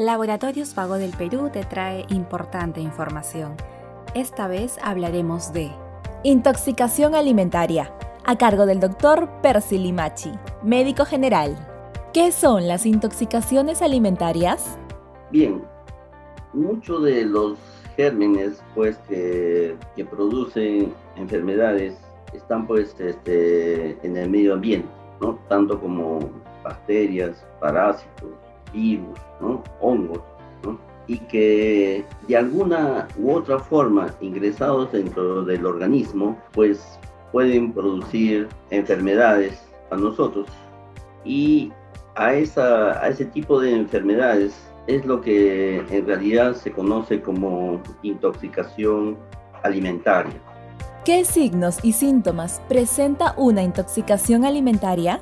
Laboratorios Vago del Perú te trae importante información. Esta vez hablaremos de intoxicación alimentaria, a cargo del doctor Percy Limachi, médico general. ¿Qué son las intoxicaciones alimentarias? Bien, muchos de los gérmenes pues, que, producen enfermedades están pues, este, en el medio ambiente, ¿no? tanto como bacterias, parásitos, virus, hongos, y que de alguna u otra forma ingresados dentro del organismo, pues pueden producir enfermedades a nosotros y a, esa, a ese tipo de enfermedades es lo que en realidad se conoce como intoxicación alimentaria. ¿Qué signos y síntomas presenta una intoxicación alimentaria?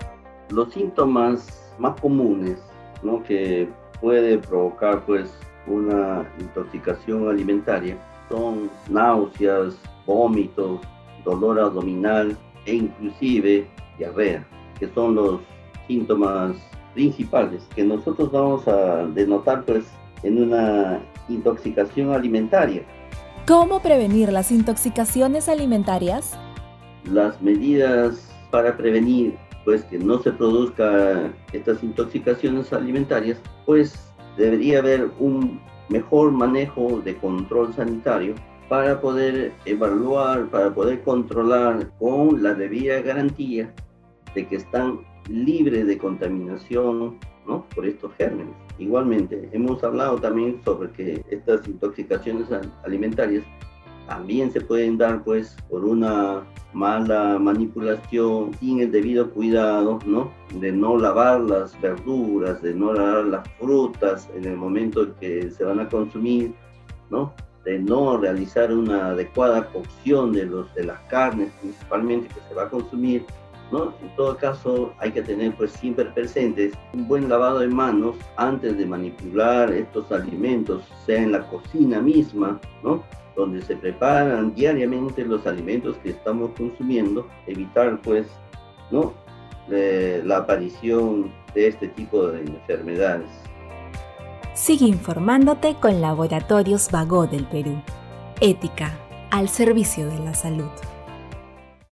Los síntomas más comunes ¿no? que puede provocar pues una intoxicación alimentaria son náuseas, vómitos, dolor abdominal e inclusive diarrea, que son los síntomas principales que nosotros vamos a denotar pues en una intoxicación alimentaria. ¿Cómo prevenir las intoxicaciones alimentarias? Las medidas para prevenir pues que no se produzca estas intoxicaciones alimentarias, pues debería haber un mejor manejo de control sanitario para poder evaluar, para poder controlar con la debida garantía de que están libres de contaminación ¿no? por estos gérmenes. Igualmente, hemos hablado también sobre que estas intoxicaciones alimentarias también se pueden dar pues por una mala manipulación sin el debido cuidado, ¿no? De no lavar las verduras, de no lavar las frutas en el momento que se van a consumir, ¿no? De no realizar una adecuada cocción de, los, de las carnes principalmente que se va a consumir, ¿no? En todo caso, hay que tener pues siempre presentes un buen lavado de manos antes de manipular estos alimentos, sea en la cocina misma, ¿no? Donde se preparan diariamente los alimentos que estamos consumiendo, evitar pues ¿no? la aparición de este tipo de enfermedades. Sigue informándote con Laboratorios Vago del Perú. Ética al servicio de la salud.